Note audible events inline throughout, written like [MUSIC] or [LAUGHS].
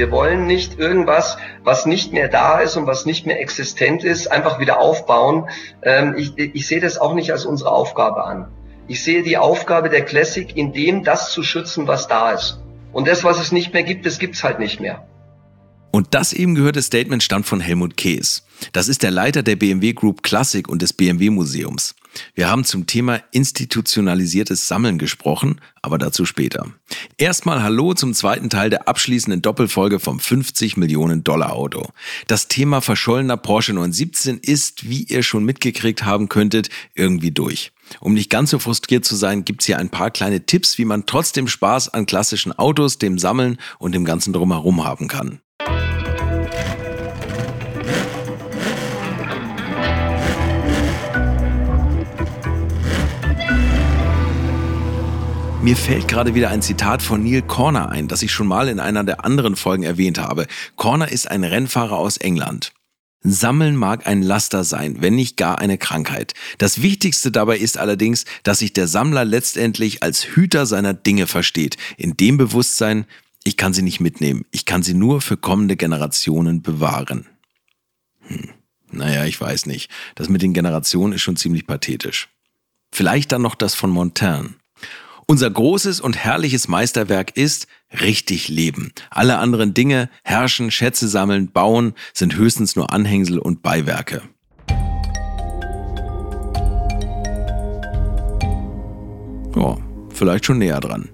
Wir wollen nicht irgendwas, was nicht mehr da ist und was nicht mehr existent ist, einfach wieder aufbauen. Ähm, ich, ich sehe das auch nicht als unsere Aufgabe an. Ich sehe die Aufgabe der Classic in dem, das zu schützen, was da ist. Und das, was es nicht mehr gibt, das gibt's halt nicht mehr. Und das eben gehörte Statement stammt von Helmut Kees. Das ist der Leiter der BMW Group Classic und des BMW Museums. Wir haben zum Thema institutionalisiertes Sammeln gesprochen, aber dazu später. Erstmal Hallo zum zweiten Teil der abschließenden Doppelfolge vom 50 Millionen Dollar Auto. Das Thema verschollener Porsche 917 ist, wie ihr schon mitgekriegt haben könntet, irgendwie durch. Um nicht ganz so frustriert zu sein, gibt's hier ein paar kleine Tipps, wie man trotzdem Spaß an klassischen Autos, dem Sammeln und dem ganzen Drumherum haben kann. Mir fällt gerade wieder ein Zitat von Neil Corner ein, das ich schon mal in einer der anderen Folgen erwähnt habe. Corner ist ein Rennfahrer aus England. Sammeln mag ein Laster sein, wenn nicht gar eine Krankheit. Das Wichtigste dabei ist allerdings, dass sich der Sammler letztendlich als Hüter seiner Dinge versteht, in dem Bewusstsein, ich kann sie nicht mitnehmen, ich kann sie nur für kommende Generationen bewahren. Hm. Naja, ich weiß nicht. Das mit den Generationen ist schon ziemlich pathetisch. Vielleicht dann noch das von Montaigne. Unser großes und herrliches Meisterwerk ist richtig leben. Alle anderen Dinge, herrschen, Schätze sammeln, bauen, sind höchstens nur Anhängsel und Beiwerke. Ja, vielleicht schon näher dran.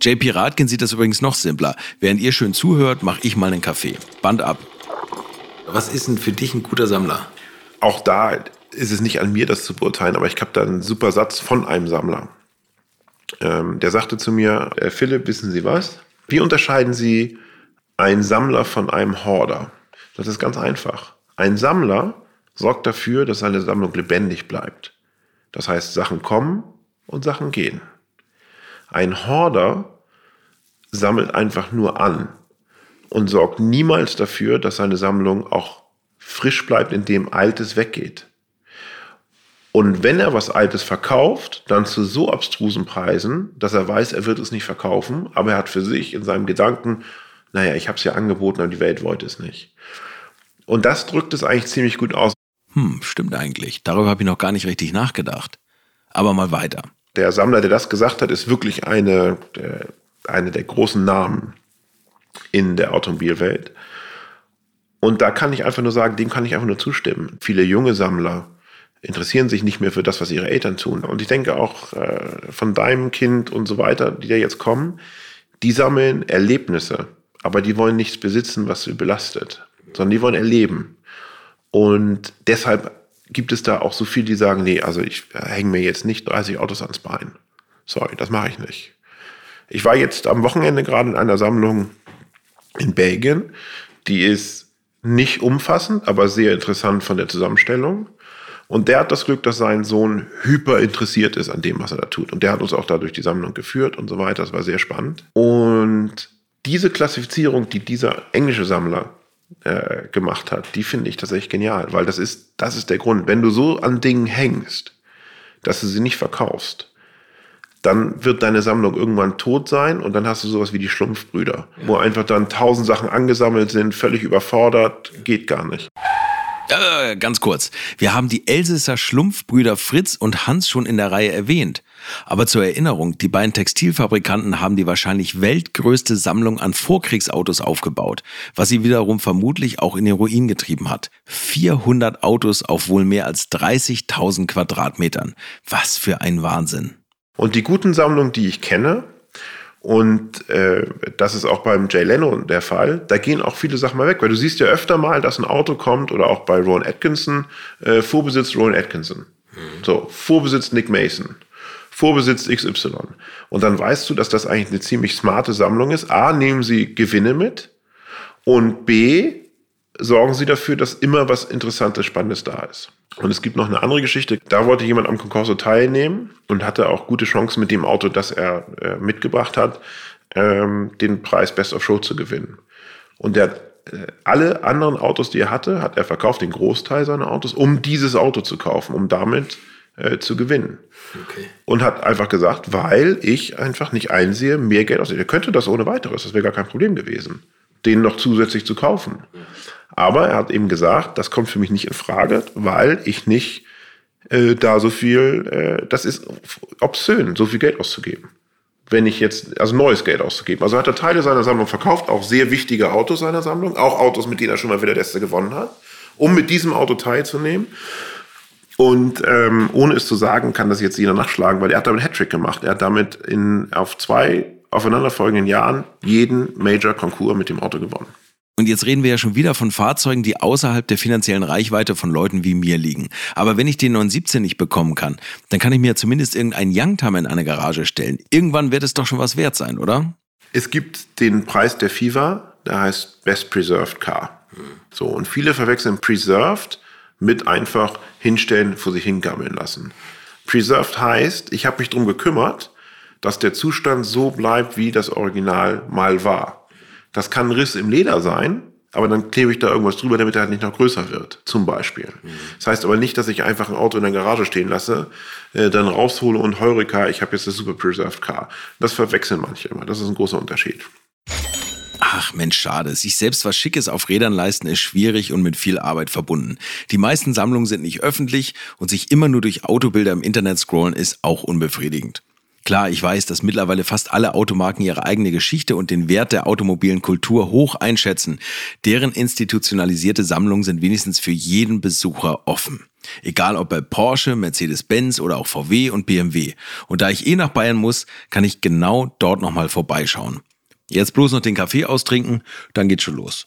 JP Radkin sieht das übrigens noch simpler. Während ihr schön zuhört, mache ich mal einen Kaffee. Band ab. Was ist denn für dich ein guter Sammler? Auch da ist es nicht an mir, das zu beurteilen, aber ich habe da einen super Satz von einem Sammler. Ähm, der sagte zu mir, äh, Philipp, wissen Sie was? Wie unterscheiden Sie einen Sammler von einem Horder? Das ist ganz einfach. Ein Sammler sorgt dafür, dass seine Sammlung lebendig bleibt. Das heißt, Sachen kommen und Sachen gehen. Ein Horder sammelt einfach nur an und sorgt niemals dafür, dass seine Sammlung auch frisch bleibt, indem Altes weggeht. Und wenn er was Altes verkauft, dann zu so abstrusen Preisen, dass er weiß, er wird es nicht verkaufen, aber er hat für sich in seinem Gedanken, naja, ich habe es ja angeboten, aber die Welt wollte es nicht. Und das drückt es eigentlich ziemlich gut aus. Hm, stimmt eigentlich. Darüber habe ich noch gar nicht richtig nachgedacht. Aber mal weiter. Der Sammler, der das gesagt hat, ist wirklich eine der, eine der großen Namen in der Automobilwelt. Und da kann ich einfach nur sagen, dem kann ich einfach nur zustimmen. Viele junge Sammler interessieren sich nicht mehr für das, was ihre Eltern tun. Und ich denke auch äh, von deinem Kind und so weiter, die da jetzt kommen, die sammeln Erlebnisse, aber die wollen nichts besitzen, was sie belastet, sondern die wollen erleben. Und deshalb gibt es da auch so viele, die sagen, nee, also ich hänge mir jetzt nicht 30 Autos ans Bein. Sorry, das mache ich nicht. Ich war jetzt am Wochenende gerade in einer Sammlung in Belgien. Die ist nicht umfassend, aber sehr interessant von der Zusammenstellung. Und der hat das Glück, dass sein Sohn hyper interessiert ist an dem, was er da tut. Und der hat uns auch da durch die Sammlung geführt und so weiter. Das war sehr spannend. Und diese Klassifizierung, die dieser englische Sammler äh, gemacht hat, die finde ich tatsächlich genial, weil das ist, das ist der Grund. Wenn du so an Dingen hängst, dass du sie nicht verkaufst, dann wird deine Sammlung irgendwann tot sein und dann hast du sowas wie die Schlumpfbrüder, ja. wo einfach dann tausend Sachen angesammelt sind, völlig überfordert, geht gar nicht. Äh, ganz kurz. Wir haben die Elsesser Schlumpfbrüder Fritz und Hans schon in der Reihe erwähnt. Aber zur Erinnerung, die beiden Textilfabrikanten haben die wahrscheinlich weltgrößte Sammlung an Vorkriegsautos aufgebaut, was sie wiederum vermutlich auch in den Ruin getrieben hat. 400 Autos auf wohl mehr als 30.000 Quadratmetern. Was für ein Wahnsinn. Und die guten Sammlungen, die ich kenne, und äh, das ist auch beim Jay Leno der Fall. Da gehen auch viele Sachen mal weg, weil du siehst ja öfter mal, dass ein Auto kommt oder auch bei Ron Atkinson, äh, Vorbesitz Ron Atkinson. Mhm. So, Vorbesitz Nick Mason. Vorbesitz XY. Und dann weißt du, dass das eigentlich eine ziemlich smarte Sammlung ist. A, nehmen sie Gewinne mit und B, sorgen sie dafür, dass immer was Interessantes, Spannendes da ist. Und es gibt noch eine andere Geschichte. Da wollte jemand am Konkurso teilnehmen und hatte auch gute Chancen mit dem Auto, das er äh, mitgebracht hat, ähm, den Preis Best of Show zu gewinnen. Und der äh, alle anderen Autos, die er hatte, hat er verkauft, den Großteil seiner Autos, um dieses Auto zu kaufen, um damit äh, zu gewinnen. Okay. Und hat einfach gesagt, weil ich einfach nicht einsehe, mehr Geld auszugeben. Er könnte das ohne weiteres, das wäre gar kein Problem gewesen den noch zusätzlich zu kaufen. Aber er hat eben gesagt, das kommt für mich nicht in Frage, weil ich nicht äh, da so viel, äh, das ist obszön, so viel Geld auszugeben. Wenn ich jetzt, also neues Geld auszugeben. Also hat er Teile seiner Sammlung verkauft, auch sehr wichtige Autos seiner Sammlung, auch Autos, mit denen er schon mal wieder Leste gewonnen hat, um mit diesem Auto teilzunehmen. Und ähm, ohne es zu sagen, kann das jetzt jeder nachschlagen, weil er hat damit Hattrick gemacht. Er hat damit in, auf zwei aufeinanderfolgenden Jahren jeden Major-Konkurs mit dem Auto gewonnen. Und jetzt reden wir ja schon wieder von Fahrzeugen, die außerhalb der finanziellen Reichweite von Leuten wie mir liegen. Aber wenn ich den 917 nicht bekommen kann, dann kann ich mir zumindest irgendeinen Youngtimer in eine Garage stellen. Irgendwann wird es doch schon was wert sein, oder? Es gibt den Preis der FIFA, der heißt Best Preserved Car. So, und viele verwechseln Preserved mit einfach hinstellen, vor sich hingammeln lassen. Preserved heißt, ich habe mich darum gekümmert, dass der Zustand so bleibt, wie das Original mal war. Das kann ein Riss im Leder sein, aber dann klebe ich da irgendwas drüber, damit er halt nicht noch größer wird, zum Beispiel. Mhm. Das heißt aber nicht, dass ich einfach ein Auto in der Garage stehen lasse, äh, dann raushole und Heureka, ich habe jetzt das Super Preserved Car. Das verwechseln manche immer. Das ist ein großer Unterschied. Ach Mensch, schade. Sich selbst was Schickes auf Rädern leisten ist schwierig und mit viel Arbeit verbunden. Die meisten Sammlungen sind nicht öffentlich und sich immer nur durch Autobilder im Internet scrollen ist auch unbefriedigend. Klar, ich weiß, dass mittlerweile fast alle Automarken ihre eigene Geschichte und den Wert der automobilen Kultur hoch einschätzen. Deren institutionalisierte Sammlungen sind wenigstens für jeden Besucher offen. Egal ob bei Porsche, Mercedes-Benz oder auch VW und BMW. Und da ich eh nach Bayern muss, kann ich genau dort nochmal vorbeischauen. Jetzt bloß noch den Kaffee austrinken, dann geht's schon los.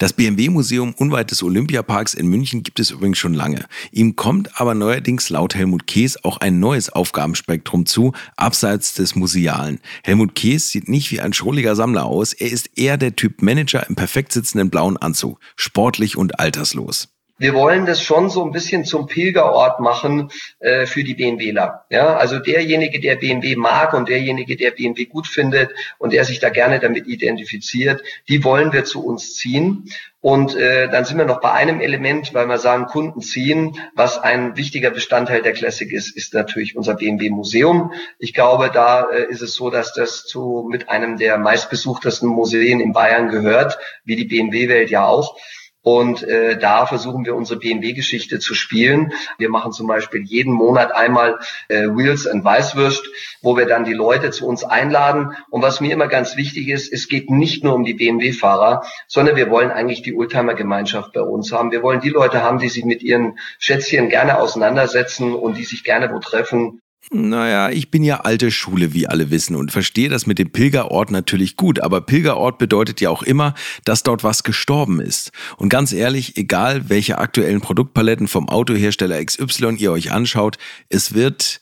Das BMW-Museum unweit des Olympiaparks in München gibt es übrigens schon lange. Ihm kommt aber neuerdings laut Helmut Kees auch ein neues Aufgabenspektrum zu, abseits des Musealen. Helmut Kees sieht nicht wie ein schrulliger Sammler aus, er ist eher der Typ Manager im perfekt sitzenden blauen Anzug, sportlich und alterslos wir wollen das schon so ein bisschen zum Pilgerort machen äh, für die BMWler. Ja, also derjenige, der BMW mag und derjenige, der BMW gut findet und der sich da gerne damit identifiziert, die wollen wir zu uns ziehen. Und äh, dann sind wir noch bei einem Element, weil wir sagen, Kunden ziehen. Was ein wichtiger Bestandteil der Classic ist, ist natürlich unser BMW Museum. Ich glaube, da äh, ist es so, dass das zu mit einem der meistbesuchtesten Museen in Bayern gehört, wie die BMW-Welt ja auch. Und äh, da versuchen wir unsere BMW-Geschichte zu spielen. Wir machen zum Beispiel jeden Monat einmal äh, Wheels and Weißwürst, wo wir dann die Leute zu uns einladen. Und was mir immer ganz wichtig ist, es geht nicht nur um die BMW-Fahrer, sondern wir wollen eigentlich die Oldtimer-Gemeinschaft bei uns haben. Wir wollen die Leute haben, die sich mit ihren Schätzchen gerne auseinandersetzen und die sich gerne wo treffen. Naja, ich bin ja alte Schule, wie alle wissen, und verstehe das mit dem Pilgerort natürlich gut. Aber Pilgerort bedeutet ja auch immer, dass dort was gestorben ist. Und ganz ehrlich, egal welche aktuellen Produktpaletten vom Autohersteller XY ihr euch anschaut, es wird,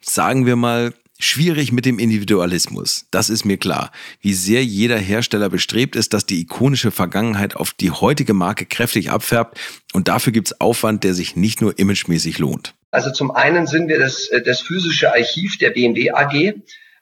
sagen wir mal, Schwierig mit dem Individualismus, das ist mir klar. Wie sehr jeder Hersteller bestrebt ist, dass die ikonische Vergangenheit auf die heutige Marke kräftig abfärbt und dafür gibt's Aufwand, der sich nicht nur imagemäßig lohnt. Also zum einen sind wir das, äh, das physische Archiv der BMW AG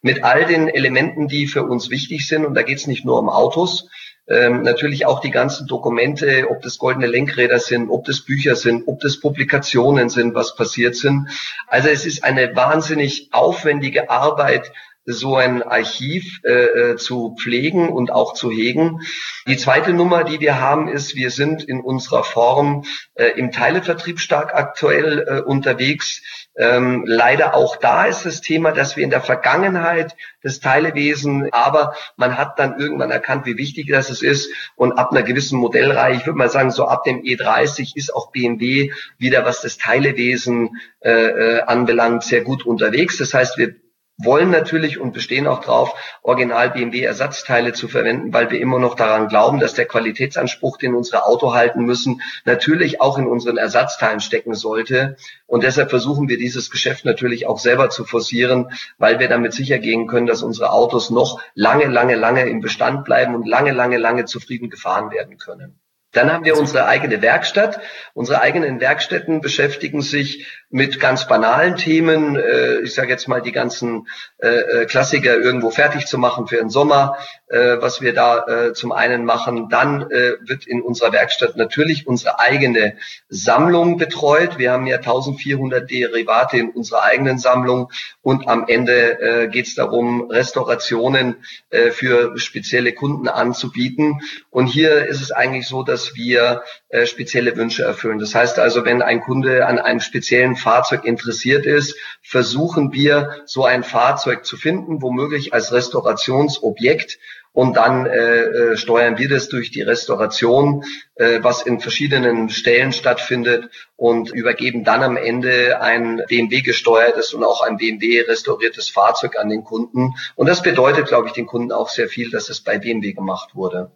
mit all den Elementen, die für uns wichtig sind. Und da geht es nicht nur um Autos, ähm, natürlich auch die ganzen Dokumente, ob das goldene Lenkräder sind, ob das Bücher sind, ob das Publikationen sind, was passiert sind. Also es ist eine wahnsinnig aufwendige Arbeit, so ein Archiv äh, äh, zu pflegen und auch zu hegen. Die zweite Nummer, die wir haben, ist, wir sind in unserer Form äh, im Teilevertrieb stark aktuell äh, unterwegs. Ähm, leider auch da ist das Thema, dass wir in der Vergangenheit das Teilewesen, aber man hat dann irgendwann erkannt, wie wichtig das ist und ab einer gewissen Modellreihe, ich würde mal sagen, so ab dem E30 ist auch BMW wieder, was das Teilewesen äh, äh, anbelangt, sehr gut unterwegs. Das heißt, wir wollen natürlich und bestehen auch drauf, Original BMW Ersatzteile zu verwenden, weil wir immer noch daran glauben, dass der Qualitätsanspruch, den unsere Auto halten müssen, natürlich auch in unseren Ersatzteilen stecken sollte. Und deshalb versuchen wir dieses Geschäft natürlich auch selber zu forcieren, weil wir damit sicher gehen können, dass unsere Autos noch lange, lange, lange im Bestand bleiben und lange, lange, lange zufrieden gefahren werden können. Dann haben wir unsere eigene Werkstatt. Unsere eigenen Werkstätten beschäftigen sich mit ganz banalen Themen, äh, ich sage jetzt mal die ganzen äh, äh, Klassiker irgendwo fertig zu machen für den Sommer, äh, was wir da äh, zum einen machen. Dann äh, wird in unserer Werkstatt natürlich unsere eigene Sammlung betreut. Wir haben ja 1400 Derivate in unserer eigenen Sammlung und am Ende äh, geht es darum, Restaurationen äh, für spezielle Kunden anzubieten. Und hier ist es eigentlich so, dass wir äh, spezielle Wünsche erfüllen. Das heißt also, wenn ein Kunde an einem speziellen Fahrzeug interessiert ist, versuchen wir, so ein Fahrzeug zu finden, womöglich als Restaurationsobjekt und dann äh, äh, steuern wir das durch die Restauration, äh, was in verschiedenen Stellen stattfindet und übergeben dann am Ende ein BMW gesteuertes und auch ein BMW restauriertes Fahrzeug an den Kunden. Und das bedeutet, glaube ich, den Kunden auch sehr viel, dass es bei BMW gemacht wurde.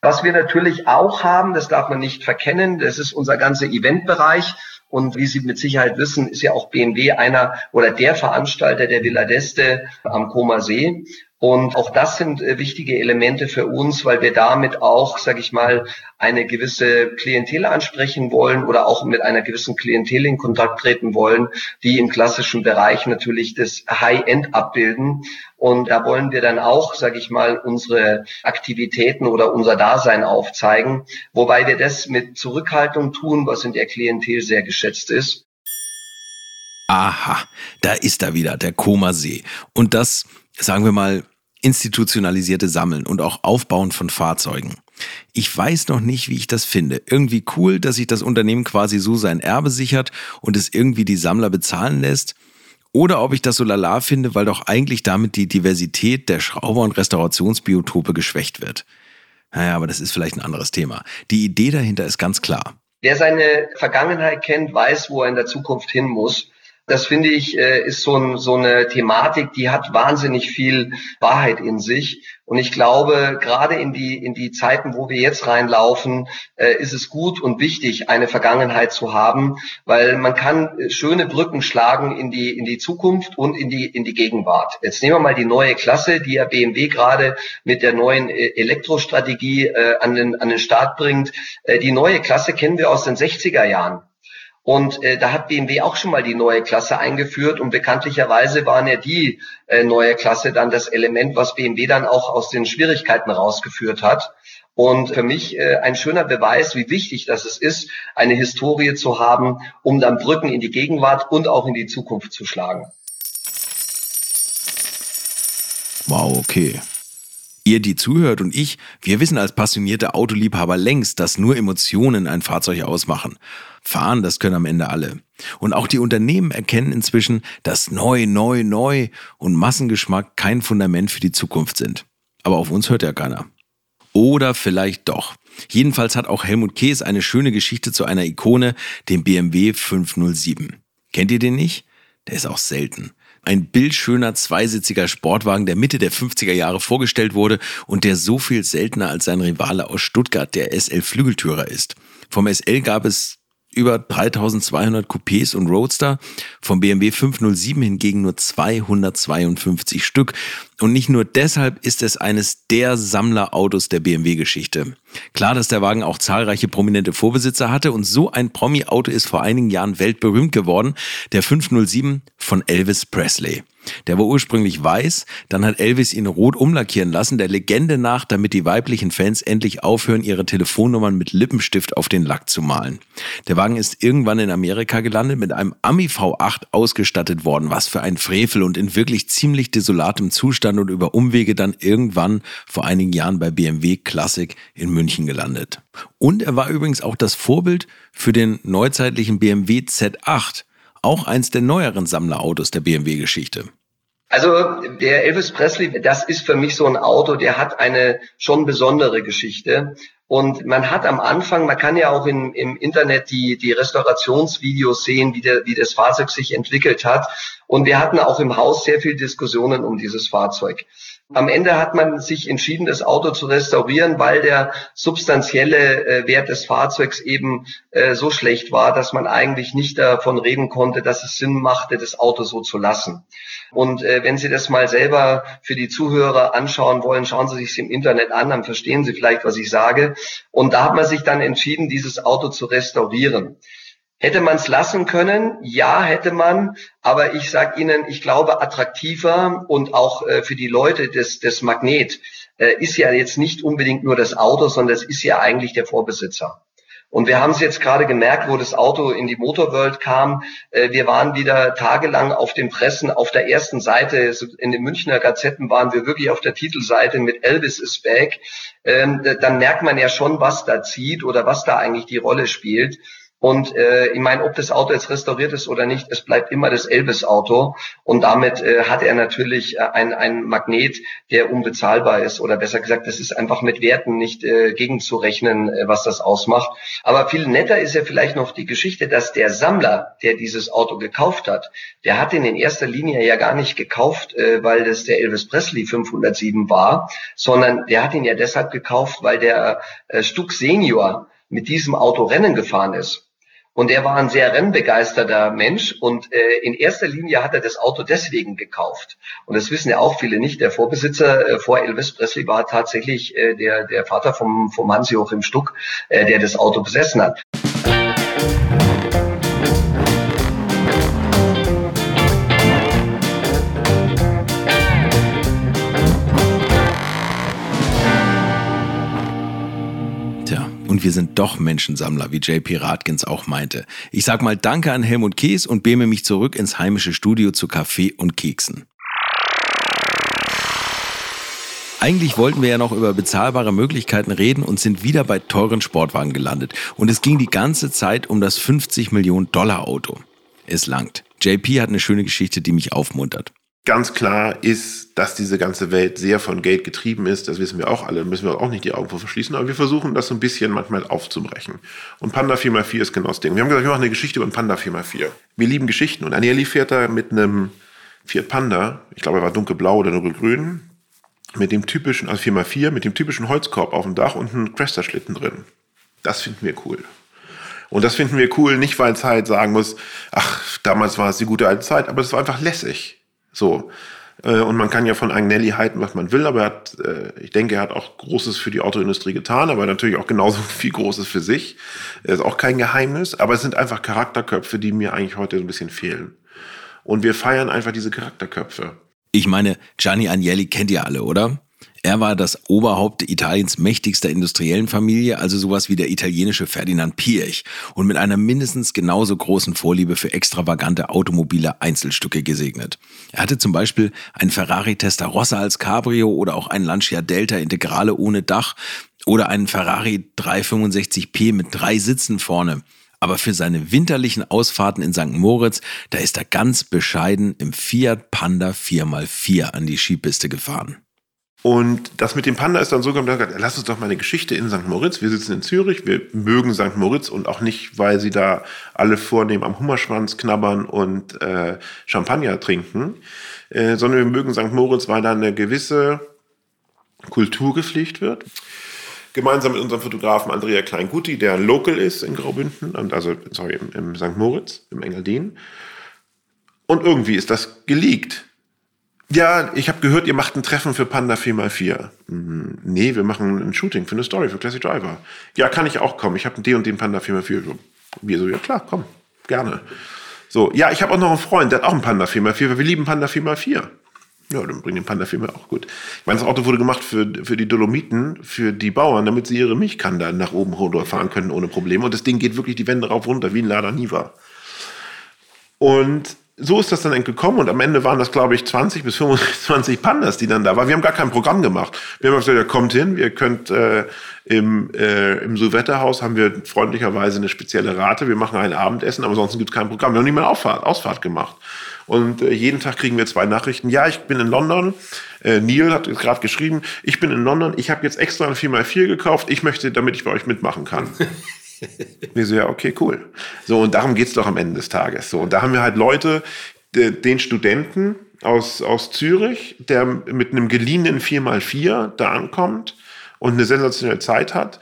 Was wir natürlich auch haben, das darf man nicht verkennen, das ist unser ganzer Eventbereich. Und wie Sie mit Sicherheit wissen, ist ja auch BMW einer oder der Veranstalter der Villa d'Este am Koma See. Und auch das sind äh, wichtige Elemente für uns, weil wir damit auch, sage ich mal, eine gewisse Klientel ansprechen wollen oder auch mit einer gewissen Klientel in Kontakt treten wollen, die im klassischen Bereich natürlich das High-End abbilden. Und da wollen wir dann auch, sage ich mal, unsere Aktivitäten oder unser Dasein aufzeigen, wobei wir das mit Zurückhaltung tun, was in der Klientel sehr geschätzt ist. Aha, da ist er wieder, der Koma-See. Und das sagen wir mal, institutionalisierte Sammeln und auch Aufbauen von Fahrzeugen. Ich weiß noch nicht, wie ich das finde. Irgendwie cool, dass sich das Unternehmen quasi so sein Erbe sichert und es irgendwie die Sammler bezahlen lässt. Oder ob ich das so lala finde, weil doch eigentlich damit die Diversität der Schrauber- und Restaurationsbiotope geschwächt wird. Naja, aber das ist vielleicht ein anderes Thema. Die Idee dahinter ist ganz klar. Wer seine Vergangenheit kennt, weiß, wo er in der Zukunft hin muss. Das finde ich, äh, ist so, ein, so eine Thematik, die hat wahnsinnig viel Wahrheit in sich. Und ich glaube, gerade in die, in die Zeiten, wo wir jetzt reinlaufen, äh, ist es gut und wichtig, eine Vergangenheit zu haben, weil man kann äh, schöne Brücken schlagen in die, in die Zukunft und in die, in die Gegenwart. Jetzt nehmen wir mal die neue Klasse, die ja BMW gerade mit der neuen Elektrostrategie an, den, an den Start bringt. die neue Klasse kennen wir aus den 60er Jahren. Und äh, da hat BMW auch schon mal die neue Klasse eingeführt und bekanntlicherweise waren ja die äh, neue Klasse dann das Element, was BMW dann auch aus den Schwierigkeiten rausgeführt hat. Und für mich äh, ein schöner Beweis, wie wichtig das ist, eine Historie zu haben, um dann Brücken in die Gegenwart und auch in die Zukunft zu schlagen. Wow, okay. Ihr, die zuhört und ich, wir wissen als passionierte Autoliebhaber längst, dass nur Emotionen ein Fahrzeug ausmachen. Fahren, das können am Ende alle. Und auch die Unternehmen erkennen inzwischen, dass neu, neu, neu und Massengeschmack kein Fundament für die Zukunft sind. Aber auf uns hört ja keiner. Oder vielleicht doch. Jedenfalls hat auch Helmut Kees eine schöne Geschichte zu einer Ikone, dem BMW 507. Kennt ihr den nicht? Der ist auch selten. Ein bildschöner zweisitziger Sportwagen, der Mitte der 50er Jahre vorgestellt wurde und der so viel seltener als sein Rivale aus Stuttgart, der SL Flügeltürer ist. Vom SL gab es über 3200 Coupés und Roadster, vom BMW 507 hingegen nur 252 Stück. Und nicht nur deshalb ist es eines der Sammlerautos der BMW-Geschichte. Klar, dass der Wagen auch zahlreiche prominente Vorbesitzer hatte und so ein Promi-Auto ist vor einigen Jahren weltberühmt geworden, der 507 von Elvis Presley. Der war ursprünglich weiß, dann hat Elvis ihn rot umlackieren lassen, der Legende nach, damit die weiblichen Fans endlich aufhören, ihre Telefonnummern mit Lippenstift auf den Lack zu malen. Der Wagen ist irgendwann in Amerika gelandet, mit einem Ami V8 ausgestattet worden, was für ein Frevel und in wirklich ziemlich desolatem Zustand und über Umwege dann irgendwann vor einigen Jahren bei BMW Classic in München gelandet. Und er war übrigens auch das Vorbild für den neuzeitlichen BMW Z8, auch eins der neueren Sammlerautos der BMW-Geschichte. Also der Elvis Presley, das ist für mich so ein Auto, der hat eine schon besondere Geschichte. Und man hat am Anfang, man kann ja auch in, im Internet die, die Restaurationsvideos sehen, wie, der, wie das Fahrzeug sich entwickelt hat. Und wir hatten auch im Haus sehr viel Diskussionen um dieses Fahrzeug. Am Ende hat man sich entschieden, das Auto zu restaurieren, weil der substanzielle äh, Wert des Fahrzeugs eben äh, so schlecht war, dass man eigentlich nicht davon reden konnte, dass es Sinn machte, das Auto so zu lassen. Und äh, wenn Sie das mal selber für die Zuhörer anschauen wollen, schauen Sie sich im Internet an, dann verstehen Sie vielleicht, was ich sage. Und da hat man sich dann entschieden, dieses Auto zu restaurieren. Hätte man es lassen können? Ja, hätte man. Aber ich sage Ihnen, ich glaube, attraktiver und auch äh, für die Leute des, des Magnet äh, ist ja jetzt nicht unbedingt nur das Auto, sondern es ist ja eigentlich der Vorbesitzer. Und wir haben es jetzt gerade gemerkt, wo das Auto in die Motorworld kam. Äh, wir waren wieder tagelang auf den Pressen, auf der ersten Seite. In den Münchner Gazetten waren wir wirklich auf der Titelseite mit Elvis is back. Ähm, dann merkt man ja schon, was da zieht oder was da eigentlich die Rolle spielt. Und äh, ich meine, ob das Auto jetzt restauriert ist oder nicht, es bleibt immer das Elvis-Auto. Und damit äh, hat er natürlich äh, ein, ein Magnet, der unbezahlbar ist. Oder besser gesagt, das ist einfach mit Werten nicht äh, gegenzurechnen, äh, was das ausmacht. Aber viel netter ist ja vielleicht noch die Geschichte, dass der Sammler, der dieses Auto gekauft hat, der hat ihn in erster Linie ja gar nicht gekauft, äh, weil das der Elvis Presley 507 war, sondern der hat ihn ja deshalb gekauft, weil der äh, Stuck Senior mit diesem Auto Rennen gefahren ist. Und er war ein sehr rennbegeisterter Mensch und äh, in erster Linie hat er das Auto deswegen gekauft. Und das wissen ja auch viele nicht. Der Vorbesitzer äh, vor Elvis Presley war tatsächlich äh, der, der Vater vom, vom Hans-Joachim Stuck, äh, der das Auto besessen hat. Und wir sind doch Menschensammler, wie JP Ratkins auch meinte. Ich sag mal Danke an Helmut Kees und beame mich zurück ins heimische Studio zu Kaffee und Keksen. Eigentlich wollten wir ja noch über bezahlbare Möglichkeiten reden und sind wieder bei teuren Sportwagen gelandet. Und es ging die ganze Zeit um das 50 Millionen Dollar Auto. Es langt. JP hat eine schöne Geschichte, die mich aufmuntert. Ganz klar ist, dass diese ganze Welt sehr von Geld getrieben ist. Das wissen wir auch alle, müssen wir auch nicht die Augen vor verschließen. Aber wir versuchen das so ein bisschen manchmal aufzubrechen. Und Panda 4x4 ist genau das Ding. Wir haben gesagt, wir machen eine Geschichte über Panda 4x4. Wir lieben Geschichten. Und Agnelli fährt da mit einem Fiat Panda, ich glaube, er war dunkelblau oder dunkelgrün, mit dem typischen, also 4x4, mit dem typischen Holzkorb auf dem Dach und einem Cresta-Schlitten drin. Das finden wir cool. Und das finden wir cool, nicht weil es halt sagen muss, ach, damals war es die gute alte Zeit, aber es war einfach lässig. So. Äh, und man kann ja von Agnelli halten, was man will, aber er hat, äh, ich denke, er hat auch Großes für die Autoindustrie getan, aber natürlich auch genauso [LAUGHS] viel Großes für sich. Das ist auch kein Geheimnis, aber es sind einfach Charakterköpfe, die mir eigentlich heute so ein bisschen fehlen. Und wir feiern einfach diese Charakterköpfe. Ich meine, Gianni Agnelli kennt ihr alle, oder? Er war das Oberhaupt Italiens mächtigster industriellen Familie, also sowas wie der italienische Ferdinand Piech und mit einer mindestens genauso großen Vorliebe für extravagante automobile Einzelstücke gesegnet. Er hatte zum Beispiel einen Ferrari Testarossa als Cabrio oder auch einen Lancia Delta Integrale ohne Dach oder einen Ferrari 365p mit drei Sitzen vorne. Aber für seine winterlichen Ausfahrten in St. Moritz, da ist er ganz bescheiden im Fiat Panda 4x4 an die Skipiste gefahren. Und das mit dem Panda ist dann so gekommen, lass uns doch mal eine Geschichte in St. Moritz. Wir sitzen in Zürich, wir mögen St. Moritz und auch nicht, weil sie da alle vornehm am Hummerschwanz knabbern und äh, Champagner trinken, äh, sondern wir mögen St. Moritz, weil da eine gewisse Kultur gepflegt wird. Gemeinsam mit unserem Fotografen Andrea Kleingutti, der Local ist in Graubünden, also sorry, im, im St. Moritz, im Engadin. Und irgendwie ist das geleakt ja, ich habe gehört, ihr macht ein Treffen für Panda 4x4. Hm, nee, wir machen ein Shooting für eine Story für Classic Driver. Ja, kann ich auch kommen. Ich habe den und den Panda 4x4. Wir so, ja klar, komm, gerne. So, ja, ich habe auch noch einen Freund, der hat auch einen Panda 4x4, weil wir lieben Panda 4x4. Ja, dann bring den Panda 4x4 auch gut. Ich meine, das Auto wurde gemacht für, für die Dolomiten, für die Bauern, damit sie ihre Milchkanne nach oben runterfahren können ohne Probleme. Und das Ding geht wirklich die Wände rauf runter, wie ein Lada Niva. Und so ist das dann gekommen und am Ende waren das, glaube ich, 20 bis 25 Pandas, die dann da waren. Wir haben gar kein Programm gemacht. Wir haben gesagt, ja, kommt hin, ihr könnt äh, im, äh, im Souvetterhaus haben wir freundlicherweise eine spezielle Rate. Wir machen ein Abendessen, aber sonst gibt es kein Programm. Wir haben nicht mehr Auffahrt, Ausfahrt gemacht. Und äh, jeden Tag kriegen wir zwei Nachrichten. Ja, ich bin in London. Äh, Neil hat gerade geschrieben, ich bin in London. Ich habe jetzt extra ein 4x4 gekauft. Ich möchte, damit ich bei euch mitmachen kann. [LAUGHS] Wir so, ja, okay, cool. So, und darum geht es doch am Ende des Tages. So, und da haben wir halt Leute, den Studenten aus, aus Zürich, der mit einem geliehenen 4x4 da ankommt und eine sensationelle Zeit hat.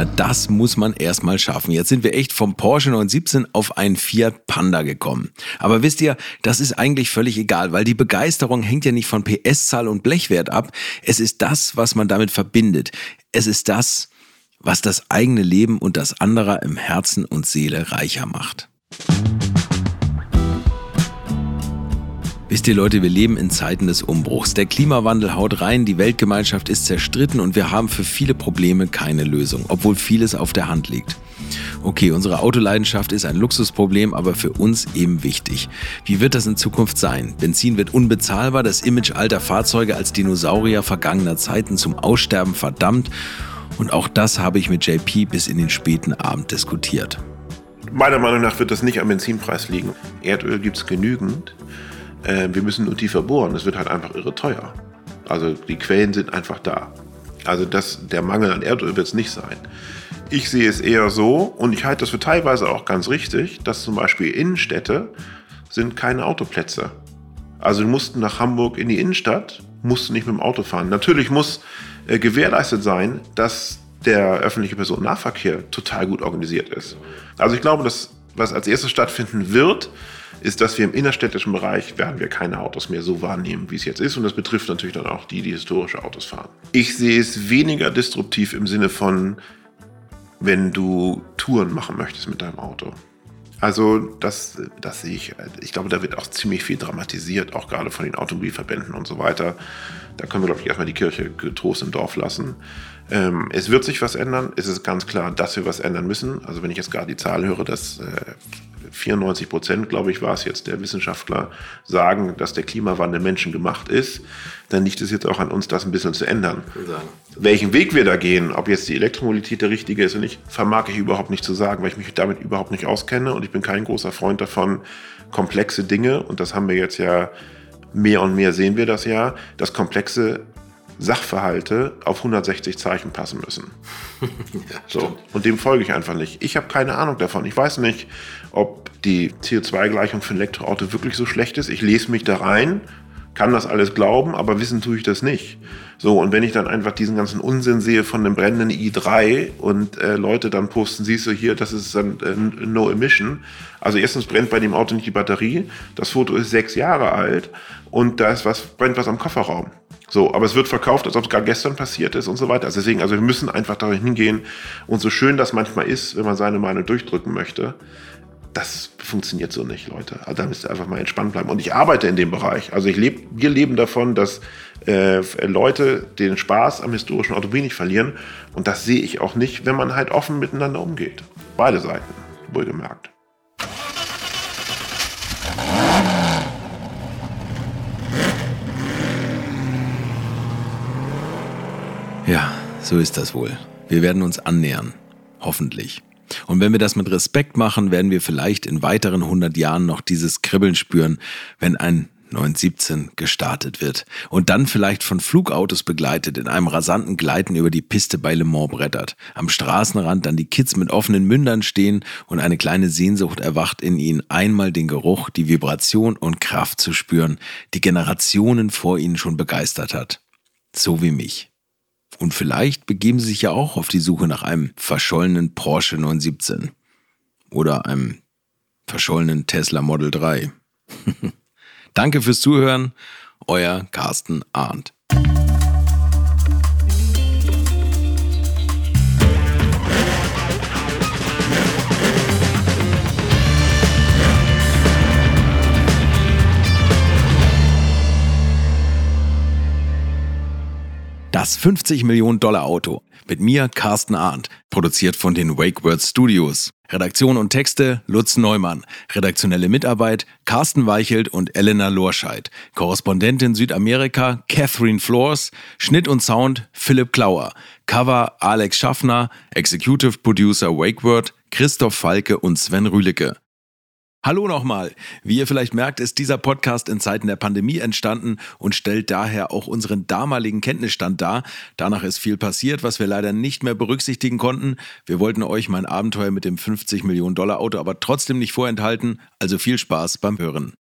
Na, das muss man erstmal schaffen. Jetzt sind wir echt vom Porsche 917 auf einen Fiat Panda gekommen. Aber wisst ihr, das ist eigentlich völlig egal, weil die Begeisterung hängt ja nicht von PS-Zahl und Blechwert ab. Es ist das, was man damit verbindet. Es ist das, was das eigene Leben und das anderer im Herzen und Seele reicher macht. Wisst ihr Leute, wir leben in Zeiten des Umbruchs. Der Klimawandel haut rein, die Weltgemeinschaft ist zerstritten und wir haben für viele Probleme keine Lösung, obwohl vieles auf der Hand liegt. Okay, unsere Autoleidenschaft ist ein Luxusproblem, aber für uns eben wichtig. Wie wird das in Zukunft sein? Benzin wird unbezahlbar, das Image alter Fahrzeuge als Dinosaurier vergangener Zeiten zum Aussterben verdammt und auch das habe ich mit JP bis in den späten Abend diskutiert. Meiner Meinung nach wird das nicht am Benzinpreis liegen. Erdöl gibt es genügend äh, wir müssen nur tiefer bohren. Es wird halt einfach irre teuer. Also die Quellen sind einfach da. Also das, der Mangel an Erdöl wird es nicht sein. Ich sehe es eher so, und ich halte das für teilweise auch ganz richtig, dass zum Beispiel Innenstädte sind keine Autoplätze. Also du musst nach Hamburg in die Innenstadt, musst du nicht mit dem Auto fahren. Natürlich muss äh, gewährleistet sein, dass der öffentliche Personennahverkehr total gut organisiert ist. Also ich glaube, dass was als erstes stattfinden wird, ist, dass wir im innerstädtischen Bereich werden wir keine Autos mehr so wahrnehmen, wie es jetzt ist. Und das betrifft natürlich dann auch die, die historische Autos fahren. Ich sehe es weniger disruptiv im Sinne von, wenn du Touren machen möchtest mit deinem Auto. Also das, das sehe ich. Ich glaube, da wird auch ziemlich viel dramatisiert, auch gerade von den Automobilverbänden und so weiter. Da können wir, glaube ich, erstmal die Kirche getrost im Dorf lassen. Ähm, es wird sich was ändern. Es ist ganz klar, dass wir was ändern müssen. Also wenn ich jetzt gerade die Zahl höre, dass äh, 94 Prozent, glaube ich, war es jetzt, der Wissenschaftler sagen, dass der Klimawandel menschengemacht ist, dann liegt es jetzt auch an uns, das ein bisschen zu ändern. Welchen Weg wir da gehen, ob jetzt die Elektromobilität der richtige ist oder nicht, vermag ich überhaupt nicht zu sagen, weil ich mich damit überhaupt nicht auskenne und ich bin kein großer Freund davon, komplexe Dinge, und das haben wir jetzt ja mehr und mehr sehen wir das ja, dass komplexe Sachverhalte auf 160 Zeichen passen müssen. [LAUGHS] ja, so. Und dem folge ich einfach nicht. Ich habe keine Ahnung davon. Ich weiß nicht, ob die CO2-Gleichung für ein Elektroauto wirklich so schlecht ist. Ich lese mich da rein, kann das alles glauben, aber wissen tue ich das nicht. So, und wenn ich dann einfach diesen ganzen Unsinn sehe von einem brennenden i3 und äh, Leute dann posten, siehst du hier, das ist dann äh, No Emission. Also erstens brennt bei dem Auto nicht die Batterie, das Foto ist sechs Jahre alt und da ist was, brennt was am Kofferraum. So, aber es wird verkauft, als ob es gerade gestern passiert ist und so weiter. Also deswegen, also wir müssen einfach dahin hingehen. Und so schön das manchmal ist, wenn man seine Meinung durchdrücken möchte, das funktioniert so nicht, Leute. Also da müsst ihr einfach mal entspannt bleiben. Und ich arbeite in dem Bereich. Also ich lebe, wir leben davon, dass äh, Leute den Spaß am historischen Automobil nicht verlieren. Und das sehe ich auch nicht, wenn man halt offen miteinander umgeht. Beide Seiten, wohlgemerkt. Ja, so ist das wohl. Wir werden uns annähern. Hoffentlich. Und wenn wir das mit Respekt machen, werden wir vielleicht in weiteren 100 Jahren noch dieses Kribbeln spüren, wenn ein 917 gestartet wird und dann vielleicht von Flugautos begleitet in einem rasanten Gleiten über die Piste bei Le Mans brettert. Am Straßenrand dann die Kids mit offenen Mündern stehen und eine kleine Sehnsucht erwacht in ihnen, einmal den Geruch, die Vibration und Kraft zu spüren, die Generationen vor ihnen schon begeistert hat. So wie mich. Und vielleicht begeben Sie sich ja auch auf die Suche nach einem verschollenen Porsche 917 oder einem verschollenen Tesla Model 3. [LAUGHS] Danke fürs Zuhören, euer Carsten Arndt. Das 50 Millionen Dollar Auto. Mit mir, Carsten Arndt. Produziert von den Wake Words Studios. Redaktion und Texte Lutz Neumann. Redaktionelle Mitarbeit Carsten Weichelt und Elena Lorscheid. Korrespondentin Südamerika Catherine Flores. Schnitt und Sound Philipp Klauer. Cover Alex Schaffner. Executive Producer Wakeword Christoph Falke und Sven Rühlecke. Hallo nochmal. Wie ihr vielleicht merkt, ist dieser Podcast in Zeiten der Pandemie entstanden und stellt daher auch unseren damaligen Kenntnisstand dar. Danach ist viel passiert, was wir leider nicht mehr berücksichtigen konnten. Wir wollten euch mein Abenteuer mit dem 50 Millionen Dollar Auto aber trotzdem nicht vorenthalten. Also viel Spaß beim Hören.